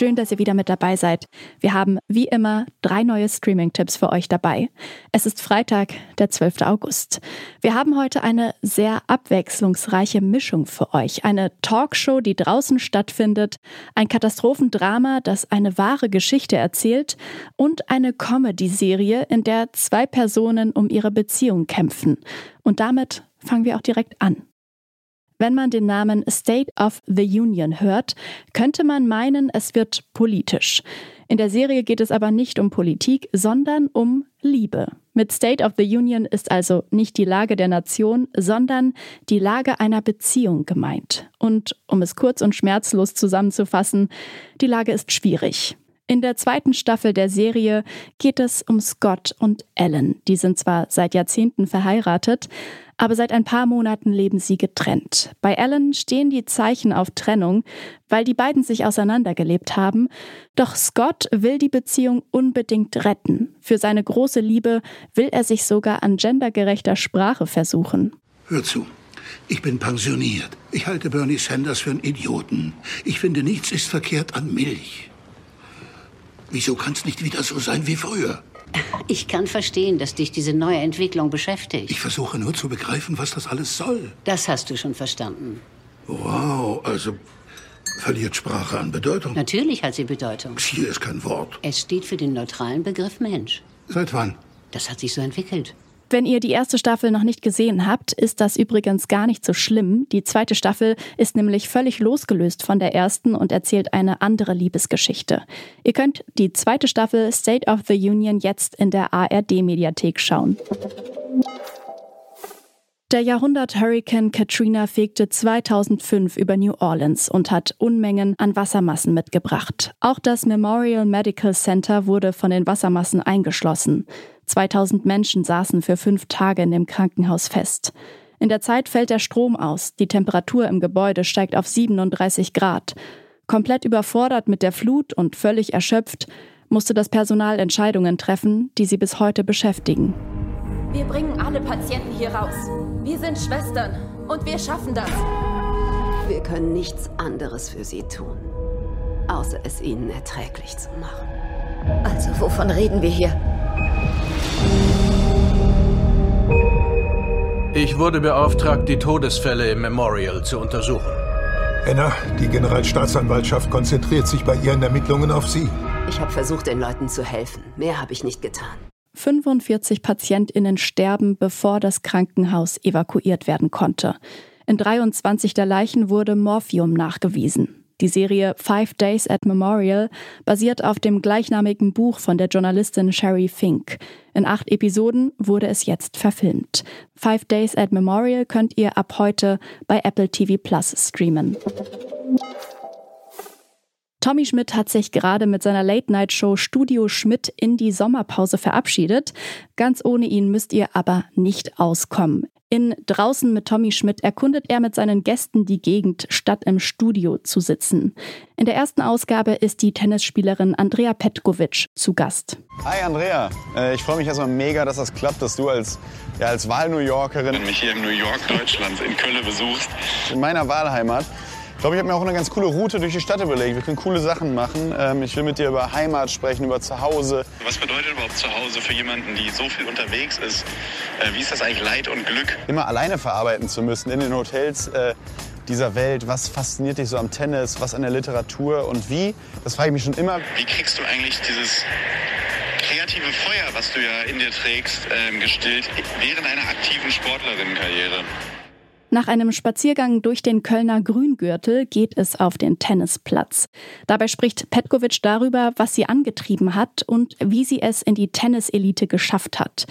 Schön, dass ihr wieder mit dabei seid. Wir haben wie immer drei neue Streaming-Tipps für euch dabei. Es ist Freitag, der 12. August. Wir haben heute eine sehr abwechslungsreiche Mischung für euch. Eine Talkshow, die draußen stattfindet, ein Katastrophendrama, das eine wahre Geschichte erzählt und eine Comedy-Serie, in der zwei Personen um ihre Beziehung kämpfen. Und damit fangen wir auch direkt an. Wenn man den Namen State of the Union hört, könnte man meinen, es wird politisch. In der Serie geht es aber nicht um Politik, sondern um Liebe. Mit State of the Union ist also nicht die Lage der Nation, sondern die Lage einer Beziehung gemeint. Und um es kurz und schmerzlos zusammenzufassen, die Lage ist schwierig. In der zweiten Staffel der Serie geht es um Scott und Ellen. Die sind zwar seit Jahrzehnten verheiratet, aber seit ein paar Monaten leben sie getrennt. Bei Ellen stehen die Zeichen auf Trennung, weil die beiden sich auseinandergelebt haben. Doch Scott will die Beziehung unbedingt retten. Für seine große Liebe will er sich sogar an gendergerechter Sprache versuchen. Hör zu. Ich bin pensioniert. Ich halte Bernie Sanders für einen Idioten. Ich finde, nichts ist verkehrt an Milch. Wieso kann es nicht wieder so sein wie früher? Ich kann verstehen, dass dich diese neue Entwicklung beschäftigt. Ich versuche nur zu begreifen, was das alles soll. Das hast du schon verstanden. Wow, also verliert Sprache an Bedeutung? Natürlich hat sie Bedeutung. Hier ist kein Wort. Es steht für den neutralen Begriff Mensch. Seit wann? Das hat sich so entwickelt. Wenn ihr die erste Staffel noch nicht gesehen habt, ist das übrigens gar nicht so schlimm. Die zweite Staffel ist nämlich völlig losgelöst von der ersten und erzählt eine andere Liebesgeschichte. Ihr könnt die zweite Staffel State of the Union jetzt in der ARD-Mediathek schauen. Der Jahrhundert-Hurrikan Katrina fegte 2005 über New Orleans und hat Unmengen an Wassermassen mitgebracht. Auch das Memorial Medical Center wurde von den Wassermassen eingeschlossen. 2000 Menschen saßen für fünf Tage in dem Krankenhaus fest. In der Zeit fällt der Strom aus, die Temperatur im Gebäude steigt auf 37 Grad. Komplett überfordert mit der Flut und völlig erschöpft, musste das Personal Entscheidungen treffen, die sie bis heute beschäftigen. Wir bringen alle Patienten hier raus. Wir sind Schwestern und wir schaffen das. Wir können nichts anderes für sie tun, außer es ihnen erträglich zu machen. Also wovon reden wir hier? Ich wurde beauftragt, die Todesfälle im Memorial zu untersuchen. Anna, die Generalstaatsanwaltschaft konzentriert sich bei ihren Ermittlungen auf Sie. Ich habe versucht, den Leuten zu helfen. Mehr habe ich nicht getan. 45 PatientInnen sterben, bevor das Krankenhaus evakuiert werden konnte. In 23 der Leichen wurde Morphium nachgewiesen. Die Serie Five Days at Memorial basiert auf dem gleichnamigen Buch von der Journalistin Sherry Fink. In acht Episoden wurde es jetzt verfilmt. Five Days at Memorial könnt ihr ab heute bei Apple TV Plus streamen. Tommy Schmidt hat sich gerade mit seiner Late-Night-Show Studio Schmidt in die Sommerpause verabschiedet. Ganz ohne ihn müsst ihr aber nicht auskommen. In Draußen mit Tommy Schmidt erkundet er mit seinen Gästen die Gegend, statt im Studio zu sitzen. In der ersten Ausgabe ist die Tennisspielerin Andrea Petkovic zu Gast. Hi Andrea, äh, ich freue mich erstmal mega, dass das klappt, dass du als, ja, als Wahl-New Yorkerin mich hier in New York, Deutschland, in Köln besuchst. In meiner Wahlheimat ich glaube, ich habe mir auch eine ganz coole Route durch die Stadt überlegt. Wir können coole Sachen machen. Ähm, ich will mit dir über Heimat sprechen, über Zuhause. Was bedeutet überhaupt Zuhause für jemanden, die so viel unterwegs ist? Äh, wie ist das eigentlich Leid und Glück? Immer alleine verarbeiten zu müssen in den Hotels äh, dieser Welt. Was fasziniert dich so am Tennis, was an der Literatur und wie? Das frage ich mich schon immer. Wie kriegst du eigentlich dieses kreative Feuer, was du ja in dir trägst, ähm, gestillt während einer aktiven Sportlerinnenkarriere? Nach einem Spaziergang durch den Kölner Grüngürtel geht es auf den Tennisplatz. Dabei spricht Petkovic darüber, was sie angetrieben hat und wie sie es in die Tenniselite geschafft hat.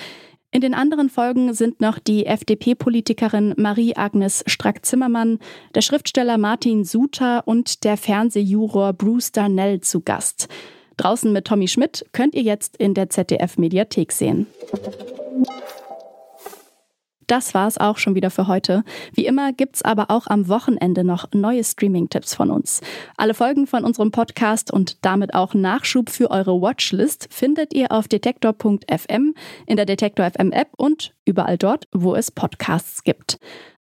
In den anderen Folgen sind noch die FDP-Politikerin Marie-Agnes Strack-Zimmermann, der Schriftsteller Martin Suter und der Fernsehjuror Bruce Darnell zu Gast. Draußen mit Tommy Schmidt könnt ihr jetzt in der ZDF-Mediathek sehen. Das war's auch schon wieder für heute. Wie immer gibt's aber auch am Wochenende noch neue Streaming-Tipps von uns. Alle Folgen von unserem Podcast und damit auch Nachschub für eure Watchlist findet ihr auf detektor.fm, in der Detektor FM App und überall dort, wo es Podcasts gibt.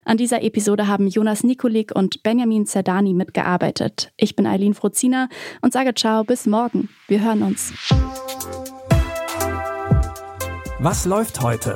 An dieser Episode haben Jonas Nikolik und Benjamin Zerdani mitgearbeitet. Ich bin Eileen Frozina und sage ciao, bis morgen. Wir hören uns. Was läuft heute?